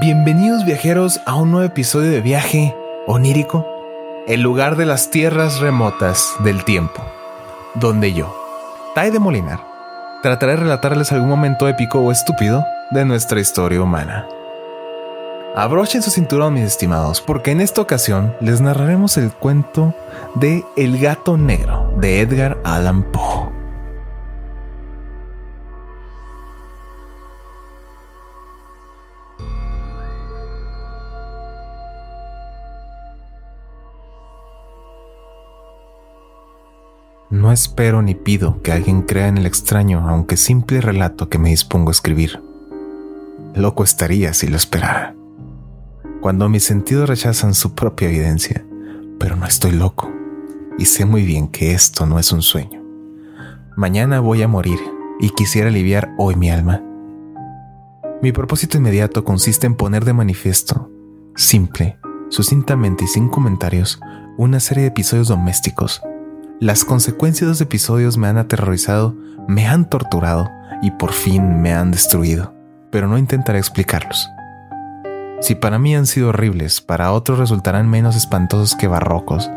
Bienvenidos viajeros a un nuevo episodio de viaje onírico, el lugar de las tierras remotas del tiempo, donde yo, Tai de Molinar, trataré de relatarles algún momento épico o estúpido de nuestra historia humana. Abrochen su cinturón, mis estimados, porque en esta ocasión les narraremos el cuento de El gato negro de Edgar Allan Poe. No espero ni pido que alguien crea en el extraño, aunque simple relato que me dispongo a escribir. Loco estaría si lo esperara. Cuando mis sentidos rechazan su propia evidencia, pero no estoy loco y sé muy bien que esto no es un sueño. Mañana voy a morir y quisiera aliviar hoy mi alma. Mi propósito inmediato consiste en poner de manifiesto, simple, sucintamente y sin comentarios, una serie de episodios domésticos las consecuencias de los episodios me han aterrorizado, me han torturado y por fin me han destruido, pero no intentaré explicarlos. Si para mí han sido horribles, para otros resultarán menos espantosos que barrocos.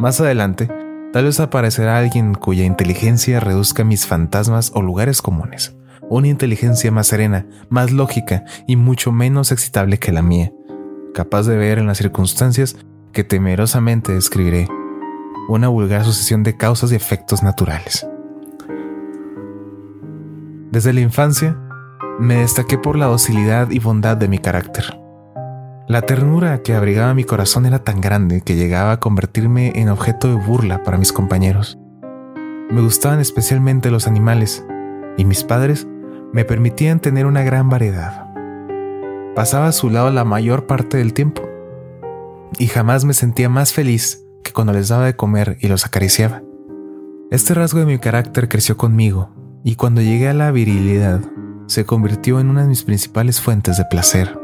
Más adelante, tal vez aparecerá alguien cuya inteligencia reduzca mis fantasmas o lugares comunes. Una inteligencia más serena, más lógica y mucho menos excitable que la mía, capaz de ver en las circunstancias que temerosamente describiré una vulgar sucesión de causas y efectos naturales. Desde la infancia, me destaqué por la docilidad y bondad de mi carácter. La ternura que abrigaba mi corazón era tan grande que llegaba a convertirme en objeto de burla para mis compañeros. Me gustaban especialmente los animales, y mis padres me permitían tener una gran variedad. Pasaba a su lado la mayor parte del tiempo, y jamás me sentía más feliz cuando les daba de comer y los acariciaba. Este rasgo de mi carácter creció conmigo y cuando llegué a la virilidad se convirtió en una de mis principales fuentes de placer.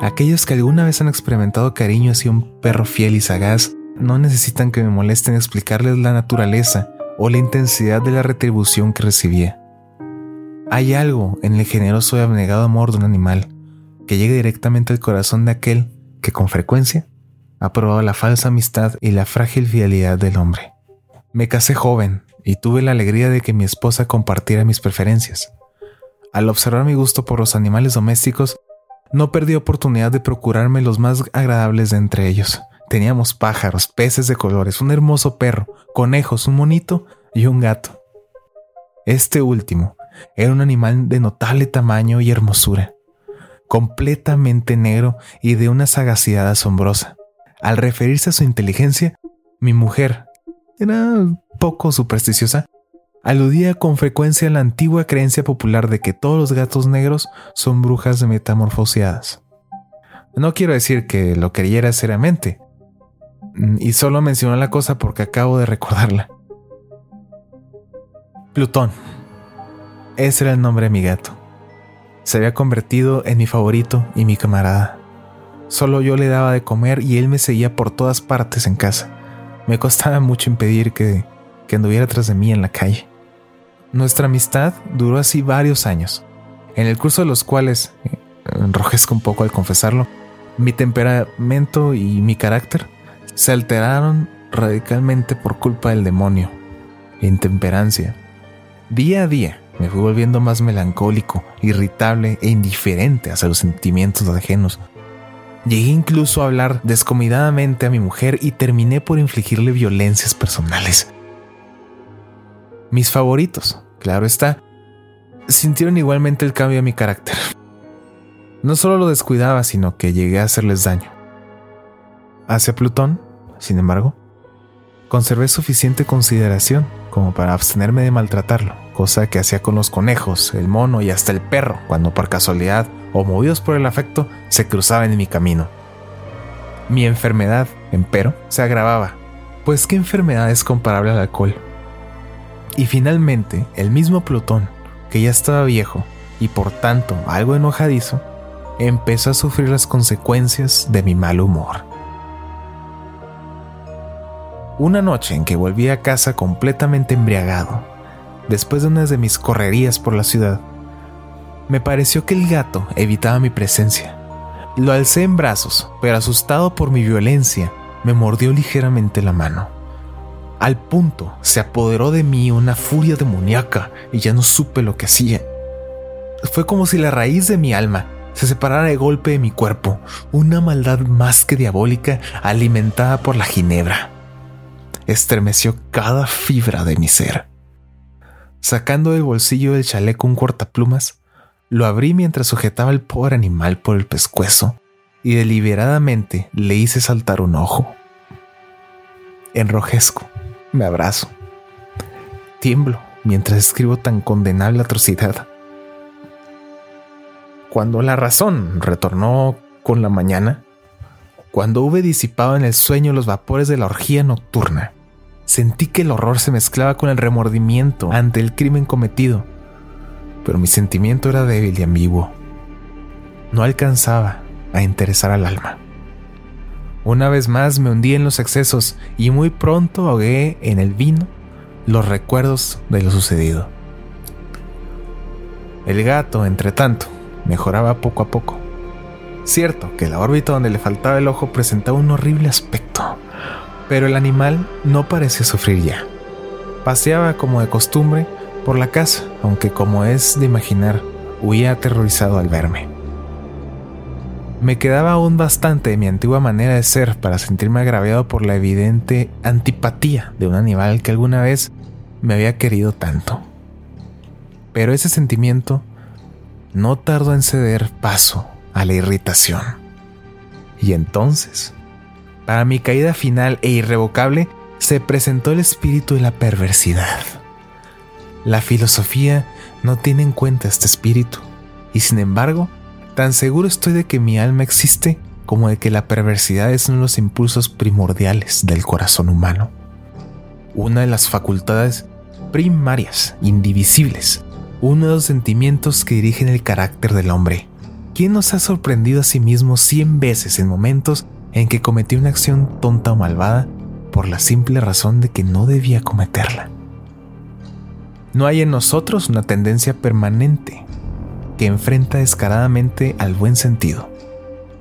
Aquellos que alguna vez han experimentado cariño hacia un perro fiel y sagaz no necesitan que me molesten explicarles la naturaleza o la intensidad de la retribución que recibía. Hay algo en el generoso y abnegado amor de un animal que llega directamente al corazón de aquel que con frecuencia ha la falsa amistad y la frágil fidelidad del hombre. Me casé joven y tuve la alegría de que mi esposa compartiera mis preferencias. Al observar mi gusto por los animales domésticos, no perdí oportunidad de procurarme los más agradables de entre ellos. Teníamos pájaros, peces de colores, un hermoso perro, conejos, un monito y un gato. Este último era un animal de notable tamaño y hermosura, completamente negro y de una sagacidad asombrosa. Al referirse a su inteligencia, mi mujer era poco supersticiosa. Aludía con frecuencia a la antigua creencia popular de que todos los gatos negros son brujas metamorfoseadas. No quiero decir que lo creyera seriamente, y solo mencionó la cosa porque acabo de recordarla. Plutón. Ese era el nombre de mi gato. Se había convertido en mi favorito y mi camarada. Solo yo le daba de comer y él me seguía por todas partes en casa. Me costaba mucho impedir que, que anduviera tras de mí en la calle. Nuestra amistad duró así varios años, en el curso de los cuales, eh, enrojezco un poco al confesarlo, mi temperamento y mi carácter se alteraron radicalmente por culpa del demonio, intemperancia. Día a día me fui volviendo más melancólico, irritable e indiferente hacia los sentimientos ajenos Llegué incluso a hablar descomidadamente a mi mujer y terminé por infligirle violencias personales. Mis favoritos, claro está, sintieron igualmente el cambio de mi carácter. No solo lo descuidaba, sino que llegué a hacerles daño. Hacia Plutón, sin embargo, conservé suficiente consideración como para abstenerme de maltratarlo, cosa que hacía con los conejos, el mono y hasta el perro, cuando por casualidad o movidos por el afecto se cruzaban en mi camino. Mi enfermedad, empero, se agravaba, pues ¿qué enfermedad es comparable al alcohol? Y finalmente, el mismo Plutón, que ya estaba viejo y por tanto algo enojadizo, empezó a sufrir las consecuencias de mi mal humor. Una noche en que volví a casa completamente embriagado, después de unas de mis correrías por la ciudad, me pareció que el gato evitaba mi presencia. Lo alcé en brazos, pero asustado por mi violencia, me mordió ligeramente la mano. Al punto se apoderó de mí una furia demoníaca y ya no supe lo que hacía. Fue como si la raíz de mi alma se separara de golpe de mi cuerpo, una maldad más que diabólica alimentada por la ginebra. Estremeció cada fibra de mi ser. Sacando del bolsillo del chaleco un cortaplumas, lo abrí mientras sujetaba al pobre animal por el pescuezo y deliberadamente le hice saltar un ojo. Enrojezco, me abrazo. Tiemblo mientras escribo tan condenable atrocidad. Cuando la razón retornó con la mañana, cuando hube disipado en el sueño los vapores de la orgía nocturna, sentí que el horror se mezclaba con el remordimiento ante el crimen cometido, pero mi sentimiento era débil y ambiguo. No alcanzaba a interesar al alma. Una vez más me hundí en los excesos y muy pronto ahogué en el vino los recuerdos de lo sucedido. El gato, entre tanto, mejoraba poco a poco. Cierto que la órbita donde le faltaba el ojo presentaba un horrible aspecto, pero el animal no parecía sufrir ya. Paseaba como de costumbre por la casa, aunque como es de imaginar, huía aterrorizado al verme. Me quedaba aún bastante de mi antigua manera de ser para sentirme agraviado por la evidente antipatía de un animal que alguna vez me había querido tanto. Pero ese sentimiento no tardó en ceder paso a la irritación. Y entonces, para mi caída final e irrevocable, se presentó el espíritu de la perversidad. La filosofía no tiene en cuenta este espíritu, y sin embargo, Tan seguro estoy de que mi alma existe como de que la perversidad es uno de los impulsos primordiales del corazón humano. Una de las facultades primarias, indivisibles, uno de los sentimientos que dirigen el carácter del hombre. ¿Quién nos ha sorprendido a sí mismo cien veces en momentos en que cometió una acción tonta o malvada por la simple razón de que no debía cometerla? No hay en nosotros una tendencia permanente que enfrenta descaradamente al buen sentido,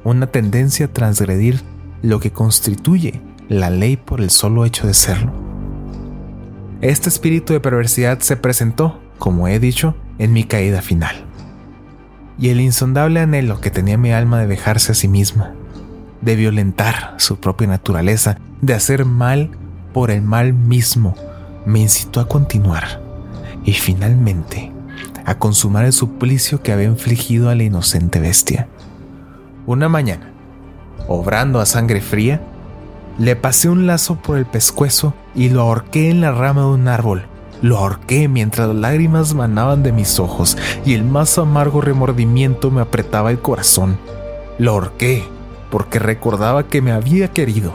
una tendencia a transgredir lo que constituye la ley por el solo hecho de serlo. Este espíritu de perversidad se presentó, como he dicho, en mi caída final. Y el insondable anhelo que tenía mi alma de dejarse a sí misma, de violentar su propia naturaleza, de hacer mal por el mal mismo, me incitó a continuar. Y finalmente a consumar el suplicio que había infligido a la inocente bestia. Una mañana, obrando a sangre fría, le pasé un lazo por el pescuezo y lo ahorqué en la rama de un árbol. Lo ahorqué mientras las lágrimas manaban de mis ojos y el más amargo remordimiento me apretaba el corazón. Lo ahorqué porque recordaba que me había querido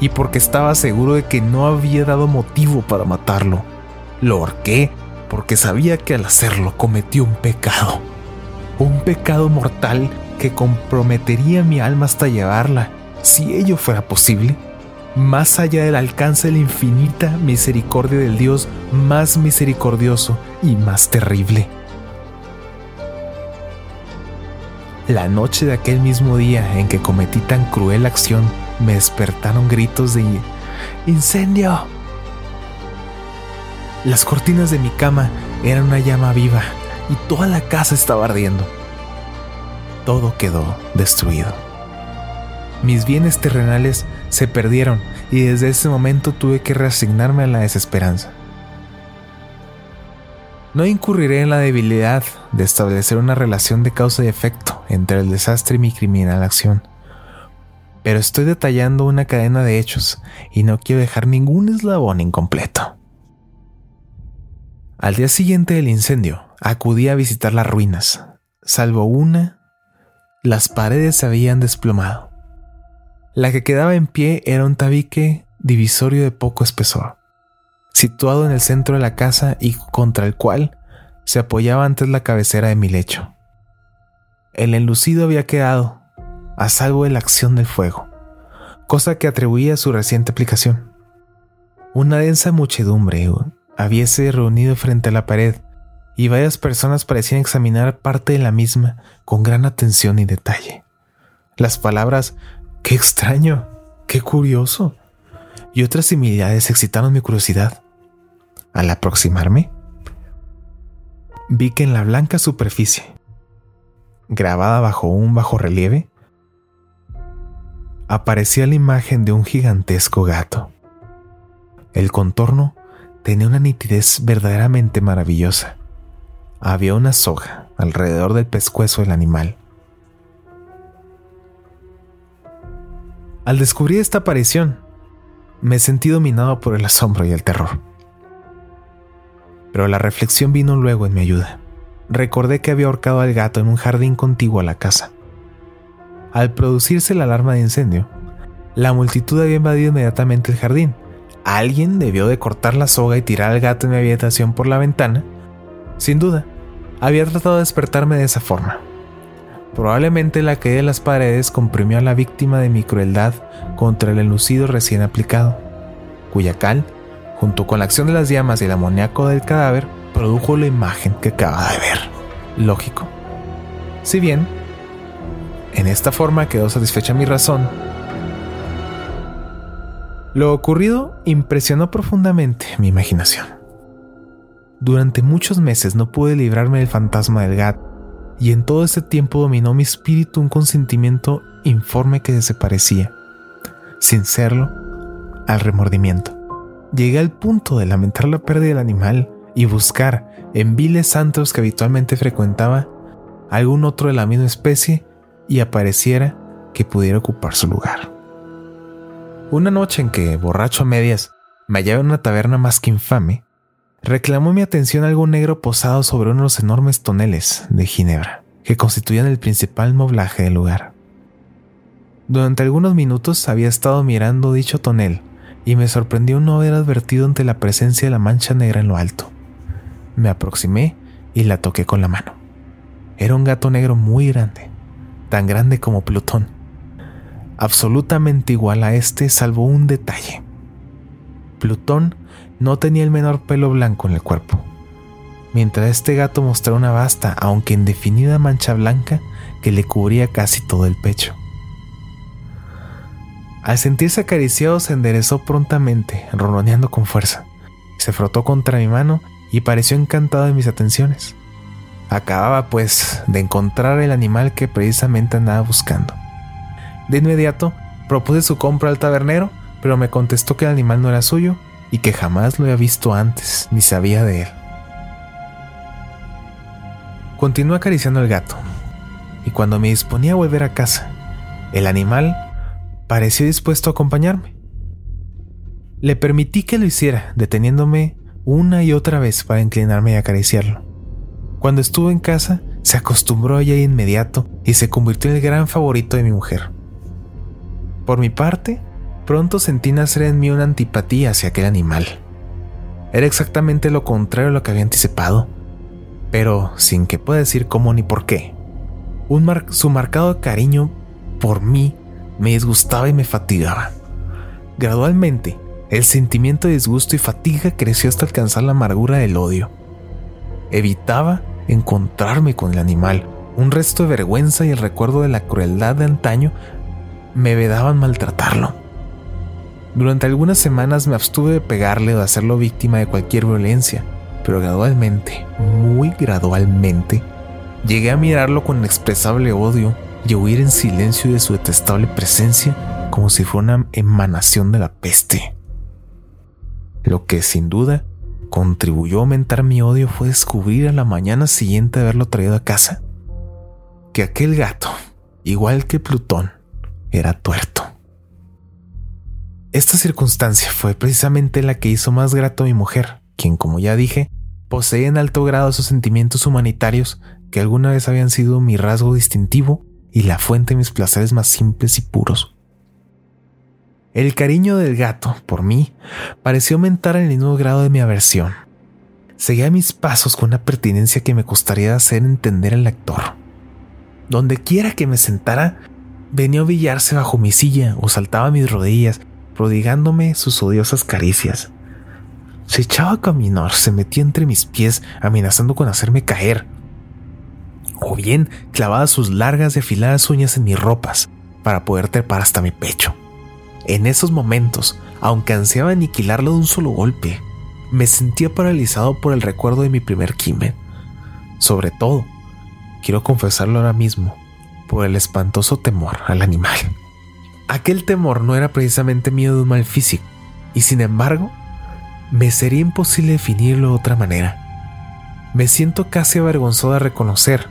y porque estaba seguro de que no había dado motivo para matarlo. Lo ahorqué porque sabía que al hacerlo cometió un pecado, un pecado mortal que comprometería mi alma hasta llevarla, si ello fuera posible, más allá del alcance de la infinita misericordia del Dios más misericordioso y más terrible. La noche de aquel mismo día en que cometí tan cruel acción, me despertaron gritos de ¡Incendio! Las cortinas de mi cama eran una llama viva y toda la casa estaba ardiendo. Todo quedó destruido. Mis bienes terrenales se perdieron y desde ese momento tuve que reasignarme a la desesperanza. No incurriré en la debilidad de establecer una relación de causa y efecto entre el desastre y mi criminal acción, pero estoy detallando una cadena de hechos y no quiero dejar ningún eslabón incompleto. Al día siguiente del incendio, acudí a visitar las ruinas. Salvo una, las paredes se habían desplomado. La que quedaba en pie era un tabique divisorio de poco espesor, situado en el centro de la casa y contra el cual se apoyaba antes la cabecera de mi lecho. El enlucido había quedado, a salvo de la acción del fuego, cosa que atribuía a su reciente aplicación. Una densa muchedumbre habiese reunido frente a la pared y varias personas parecían examinar parte de la misma con gran atención y detalle. las palabras qué extraño, qué curioso y otras similaridades excitaron mi curiosidad. Al aproximarme, vi que en la blanca superficie, grabada bajo un bajo relieve, aparecía la imagen de un gigantesco gato. El contorno tenía una nitidez verdaderamente maravillosa. Había una soga alrededor del pescuezo del animal. Al descubrir esta aparición, me sentí dominado por el asombro y el terror. Pero la reflexión vino luego en mi ayuda. Recordé que había ahorcado al gato en un jardín contiguo a la casa. Al producirse la alarma de incendio, la multitud había invadido inmediatamente el jardín. Alguien debió de cortar la soga y tirar al gato en mi habitación por la ventana. Sin duda, había tratado de despertarme de esa forma. Probablemente la caída de las paredes comprimió a la víctima de mi crueldad contra el elucido recién aplicado, cuya cal, junto con la acción de las llamas y el amoníaco del cadáver, produjo la imagen que acaba de ver. Lógico. Si bien, en esta forma quedó satisfecha mi razón, lo ocurrido impresionó profundamente mi imaginación. Durante muchos meses no pude librarme del fantasma del gato y en todo ese tiempo dominó mi espíritu un consentimiento informe que desaparecía, sin serlo, al remordimiento. Llegué al punto de lamentar la pérdida del animal y buscar en viles santos que habitualmente frecuentaba algún otro de la misma especie y apareciera que pudiera ocupar su lugar. Una noche en que, borracho a medias, me hallaba en una taberna más que infame, reclamó mi atención algo negro posado sobre uno de los enormes toneles de Ginebra que constituían el principal moblaje del lugar. Durante algunos minutos había estado mirando dicho tonel y me sorprendió no haber advertido ante la presencia de la mancha negra en lo alto. Me aproximé y la toqué con la mano. Era un gato negro muy grande, tan grande como Plutón, absolutamente igual a este salvo un detalle. Plutón no tenía el menor pelo blanco en el cuerpo, mientras este gato mostraba una vasta, aunque indefinida mancha blanca que le cubría casi todo el pecho. Al sentirse acariciado se enderezó prontamente, ronroneando con fuerza. Se frotó contra mi mano y pareció encantado de mis atenciones. Acababa, pues, de encontrar el animal que precisamente andaba buscando. De inmediato, propuse su compra al tabernero, pero me contestó que el animal no era suyo y que jamás lo había visto antes ni sabía de él. Continué acariciando al gato, y cuando me disponía a volver a casa, el animal pareció dispuesto a acompañarme. Le permití que lo hiciera, deteniéndome una y otra vez para inclinarme y acariciarlo. Cuando estuvo en casa, se acostumbró a ella de inmediato y se convirtió en el gran favorito de mi mujer. Por mi parte, pronto sentí nacer en mí una antipatía hacia aquel animal. Era exactamente lo contrario a lo que había anticipado, pero sin que pueda decir cómo ni por qué. Su marcado cariño por mí me disgustaba y me fatigaba. Gradualmente, el sentimiento de disgusto y fatiga creció hasta alcanzar la amargura del odio. Evitaba encontrarme con el animal. Un resto de vergüenza y el recuerdo de la crueldad de antaño me vedaban maltratarlo. Durante algunas semanas me abstuve de pegarle o de hacerlo víctima de cualquier violencia, pero gradualmente, muy gradualmente, llegué a mirarlo con inexpresable odio y a huir en silencio de su detestable presencia como si fuera una emanación de la peste. Lo que sin duda contribuyó a aumentar mi odio fue descubrir a la mañana siguiente haberlo traído a casa que aquel gato, igual que Plutón, era tuerto. Esta circunstancia fue precisamente la que hizo más grato a mi mujer, quien, como ya dije, posee en alto grado esos sentimientos humanitarios que alguna vez habían sido mi rasgo distintivo y la fuente de mis placeres más simples y puros. El cariño del gato, por mí, pareció aumentar en el mismo grado de mi aversión. Seguía mis pasos con una pertinencia que me costaría hacer entender al lector. Donde quiera que me sentara, venía a ovillarse bajo mi silla o saltaba a mis rodillas prodigándome sus odiosas caricias. Se echaba a caminar, se metía entre mis pies, amenazando con hacerme caer. O bien clavaba sus largas y afiladas uñas en mis ropas, para poder trepar hasta mi pecho. En esos momentos, aunque ansiaba aniquilarlo de un solo golpe, me sentía paralizado por el recuerdo de mi primer crimen. Sobre todo, quiero confesarlo ahora mismo, por el espantoso temor al animal. Aquel temor no era precisamente miedo de un mal físico, y sin embargo, me sería imposible definirlo de otra manera. Me siento casi avergonzado de reconocer,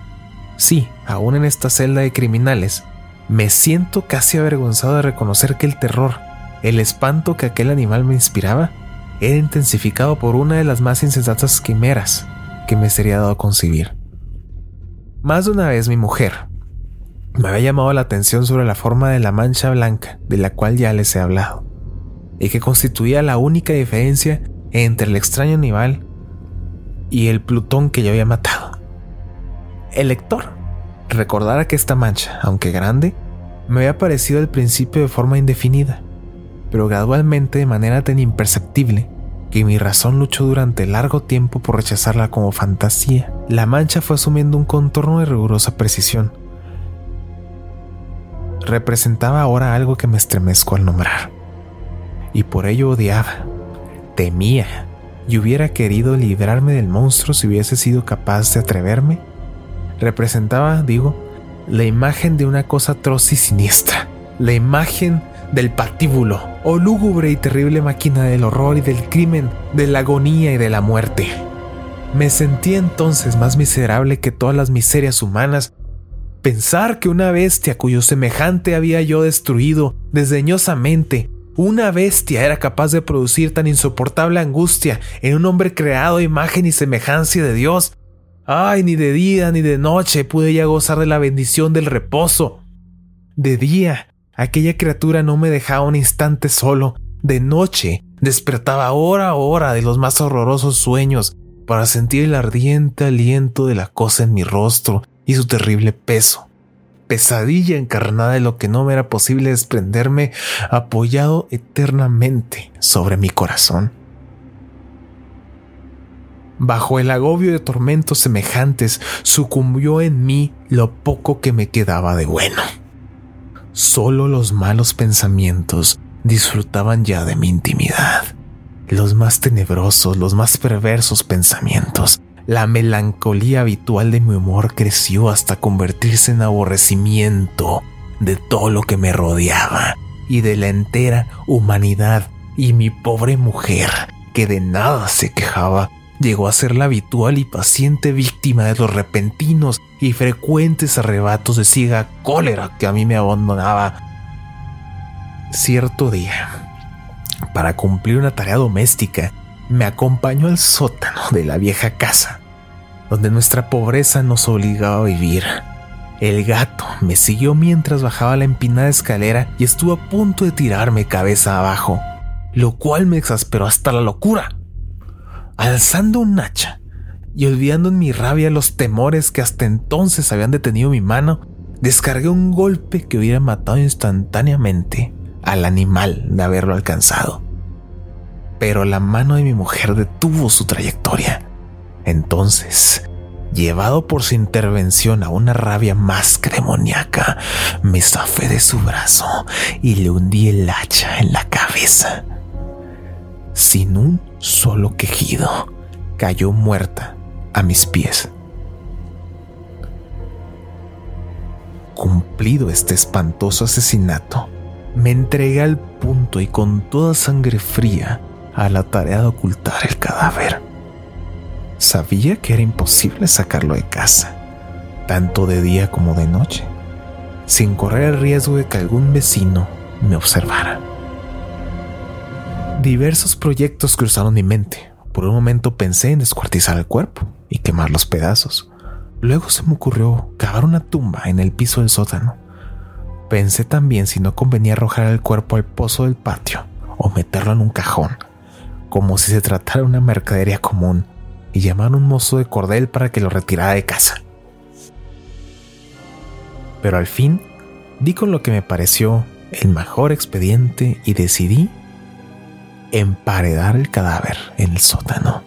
sí, aún en esta celda de criminales, me siento casi avergonzado de reconocer que el terror, el espanto que aquel animal me inspiraba, era intensificado por una de las más insensatas quimeras que me sería dado concebir. Más de una vez mi mujer me había llamado la atención sobre la forma de la mancha blanca de la cual ya les he hablado, y que constituía la única diferencia entre el extraño animal y el Plutón que yo había matado. El lector recordara que esta mancha, aunque grande, me había aparecido al principio de forma indefinida, pero gradualmente de manera tan imperceptible que mi razón luchó durante largo tiempo por rechazarla como fantasía. La mancha fue asumiendo un contorno de rigurosa precisión. Representaba ahora algo que me estremezco al nombrar, y por ello odiaba, temía, y hubiera querido librarme del monstruo si hubiese sido capaz de atreverme. Representaba, digo, la imagen de una cosa atroz y siniestra, la imagen del patíbulo, o lúgubre y terrible máquina del horror y del crimen, de la agonía y de la muerte. Me sentí entonces más miserable que todas las miserias humanas. Pensar que una bestia cuyo semejante había yo destruido desdeñosamente, una bestia era capaz de producir tan insoportable angustia en un hombre creado a imagen y semejanza de Dios. Ay, ni de día ni de noche pude ya gozar de la bendición del reposo. De día Aquella criatura no me dejaba un instante solo. De noche despertaba hora a hora de los más horrorosos sueños para sentir el ardiente aliento de la cosa en mi rostro y su terrible peso. Pesadilla encarnada de lo que no me era posible desprenderme, apoyado eternamente sobre mi corazón. Bajo el agobio de tormentos semejantes, sucumbió en mí lo poco que me quedaba de bueno. Solo los malos pensamientos disfrutaban ya de mi intimidad. Los más tenebrosos, los más perversos pensamientos. La melancolía habitual de mi humor creció hasta convertirse en aborrecimiento de todo lo que me rodeaba y de la entera humanidad y mi pobre mujer, que de nada se quejaba, llegó a ser la habitual y paciente víctima de los repentinos y frecuentes arrebatos de ciega cólera que a mí me abandonaba. Cierto día, para cumplir una tarea doméstica, me acompañó al sótano de la vieja casa, donde nuestra pobreza nos obligaba a vivir. El gato me siguió mientras bajaba la empinada escalera y estuvo a punto de tirarme cabeza abajo, lo cual me exasperó hasta la locura. Alzando un hacha y olvidando en mi rabia los temores que hasta entonces habían detenido mi mano, descargué un golpe que hubiera matado instantáneamente al animal de haberlo alcanzado. Pero la mano de mi mujer detuvo su trayectoria. Entonces, llevado por su intervención a una rabia más cremoniaca, me zafé de su brazo y le hundí el hacha en la cabeza. Sin un solo quejido, cayó muerta a mis pies. Cumplido este espantoso asesinato, me entregué al punto y con toda sangre fría a la tarea de ocultar el cadáver. Sabía que era imposible sacarlo de casa, tanto de día como de noche, sin correr el riesgo de que algún vecino me observara. Diversos proyectos cruzaron mi mente. Por un momento pensé en descuartizar el cuerpo y quemar los pedazos. Luego se me ocurrió cavar una tumba en el piso del sótano. Pensé también si no convenía arrojar el cuerpo al pozo del patio o meterlo en un cajón, como si se tratara de una mercadería común, y llamar a un mozo de cordel para que lo retirara de casa. Pero al fin di con lo que me pareció el mejor expediente y decidí emparedar el cadáver en el sótano,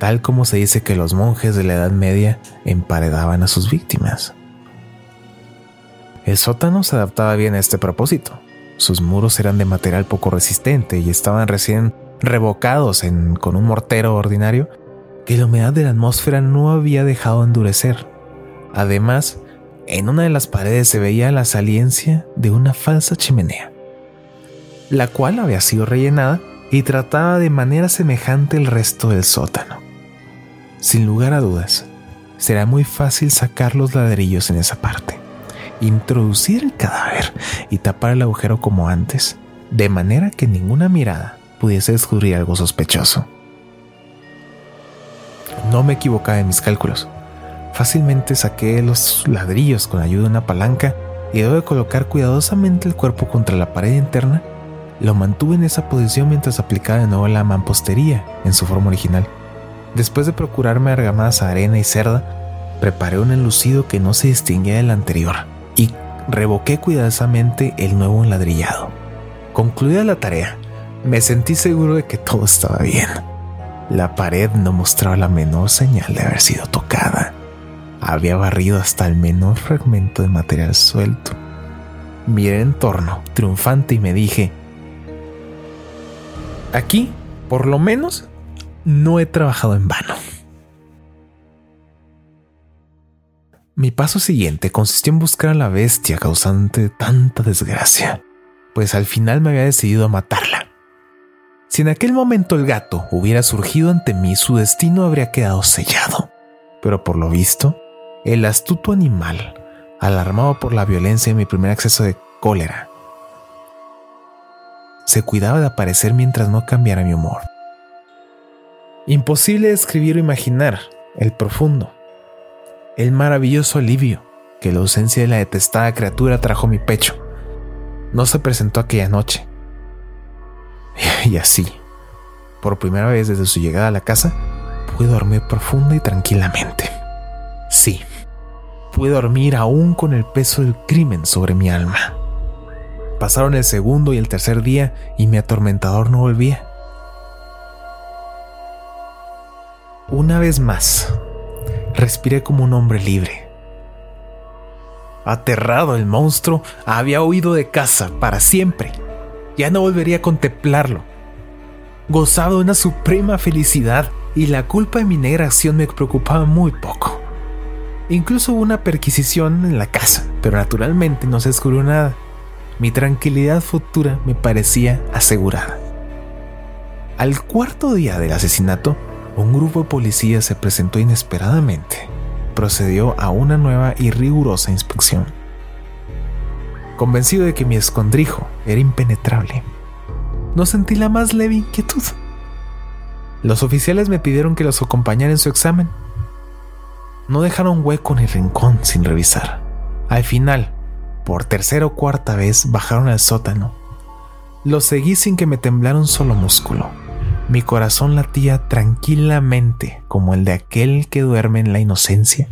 tal como se dice que los monjes de la Edad Media emparedaban a sus víctimas. El sótano se adaptaba bien a este propósito. Sus muros eran de material poco resistente y estaban recién revocados con un mortero ordinario que la humedad de la atmósfera no había dejado endurecer. Además, en una de las paredes se veía la saliencia de una falsa chimenea, la cual había sido rellenada y trataba de manera semejante el resto del sótano. Sin lugar a dudas, será muy fácil sacar los ladrillos en esa parte, introducir el cadáver y tapar el agujero como antes, de manera que ninguna mirada pudiese descubrir algo sospechoso. No me equivocaba en mis cálculos. Fácilmente saqué los ladrillos con ayuda de una palanca y luego de colocar cuidadosamente el cuerpo contra la pared interna, lo mantuve en esa posición mientras aplicaba de nuevo la mampostería en su forma original. Después de procurarme argamadas arena y cerda, preparé un enlucido que no se distinguía del anterior y revoqué cuidadosamente el nuevo enladrillado. Concluida la tarea, me sentí seguro de que todo estaba bien. La pared no mostraba la menor señal de haber sido tocada. Había barrido hasta el menor fragmento de material suelto. Miré en torno, triunfante, y me dije, aquí, por lo menos, no he trabajado en vano. Mi paso siguiente consistió en buscar a la bestia causante de tanta desgracia, pues al final me había decidido a matarla. Si en aquel momento el gato hubiera surgido ante mí, su destino habría quedado sellado. Pero por lo visto, el astuto animal, alarmado por la violencia de mi primer acceso de cólera, se cuidaba de aparecer mientras no cambiara mi humor. Imposible describir o imaginar el profundo, el maravilloso alivio que la ausencia de la detestada criatura trajo a mi pecho. No se presentó aquella noche, Y así, por primera vez desde su llegada a la casa, pude dormir profunda y tranquilamente. Sí, pude dormir aún con el peso del crimen sobre mi alma. Pasaron el segundo y el tercer día y mi atormentador no volvía. Una vez más, respiré como un hombre libre. Aterrado el monstruo había huido de casa para siempre. Ya no volvería a contemplarlo gozado de una suprema felicidad y la culpa de mi negra acción me preocupaba muy poco. Incluso hubo una perquisición en la casa, pero naturalmente no se descubrió nada. Mi tranquilidad futura me parecía asegurada. Al cuarto día del asesinato, un grupo de policías se presentó inesperadamente. Procedió a una nueva y rigurosa inspección. Convencido de que mi escondrijo era impenetrable, no sentí la más leve inquietud. Los oficiales me pidieron que los acompañara en su examen. No dejaron hueco el rincón sin revisar. Al final, por tercera o cuarta vez, bajaron al sótano. Los seguí sin que me temblara un solo músculo. Mi corazón latía tranquilamente como el de aquel que duerme en la inocencia.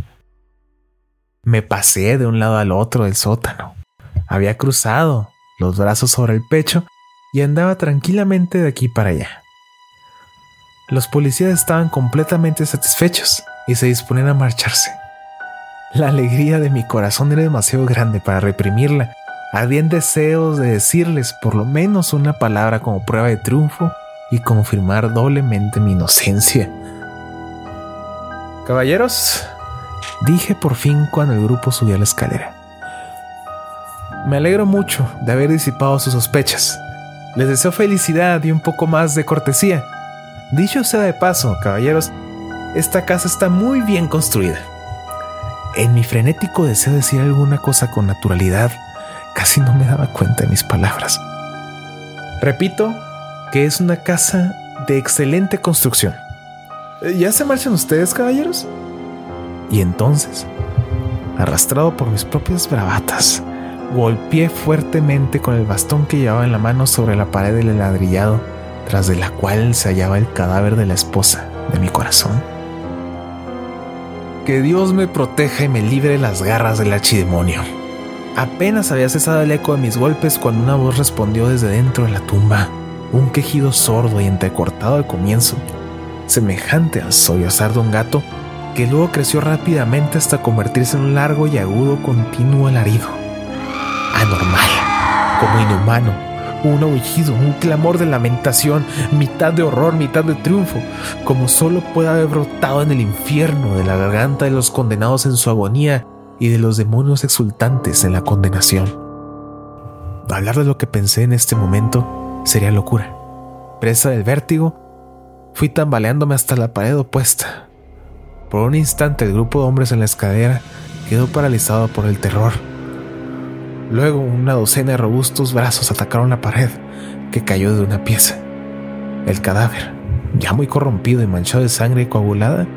Me pasé de un lado al otro del sótano. Había cruzado, los brazos sobre el pecho, y andaba tranquilamente de aquí para allá. Los policías estaban completamente satisfechos y se disponían a marcharse. La alegría de mi corazón era demasiado grande para reprimirla. Habían deseos de decirles por lo menos una palabra como prueba de triunfo y confirmar doblemente mi inocencia. Caballeros, dije por fin cuando el grupo subió a la escalera. Me alegro mucho de haber disipado sus sospechas. Les deseo felicidad y un poco más de cortesía. Dicho sea de paso, caballeros, esta casa está muy bien construida. En mi frenético deseo de decir alguna cosa con naturalidad, casi no me daba cuenta de mis palabras. Repito que es una casa de excelente construcción. ¿Ya se marchan ustedes, caballeros? Y entonces, arrastrado por mis propias bravatas, golpeé fuertemente con el bastón que llevaba en la mano sobre la pared del ladrillado, tras de la cual se hallaba el cadáver de la esposa de mi corazón. Que Dios me proteja y me libre las garras del archidemonio. Apenas había cesado el eco de mis golpes cuando una voz respondió desde dentro de la tumba, un quejido sordo y entrecortado al comienzo, semejante al sollozar de un gato, que luego creció rápidamente hasta convertirse en un largo y agudo continuo alarido anormal, como inhumano, un aullido, un clamor de lamentación, mitad de horror, mitad de triunfo, como solo puede haber brotado en el infierno de la garganta de los condenados en su agonía y de los demonios exultantes en la condenación. Hablar de lo que pensé en este momento sería locura. Presa del vértigo, fui tambaleándome hasta la pared opuesta. Por un instante el grupo de hombres en la escalera quedó paralizado por el terror. Luego una docena de robustos brazos atacaron la pared, que cayó de una pieza. El cadáver, ya muy corrompido y manchado de sangre coagulada,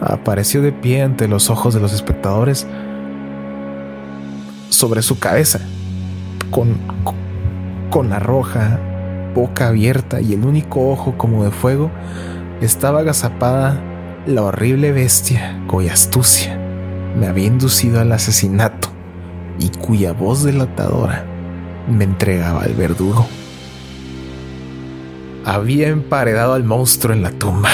apareció de pie ante los ojos de los espectadores sobre su cabeza, con, con la roja, boca abierta y el único ojo como de fuego, estaba agazapada la horrible bestia cuya astucia me había inducido al asesinato y cuya voz delatadora me entregaba al verdugo. Había emparedado al monstruo en la tumba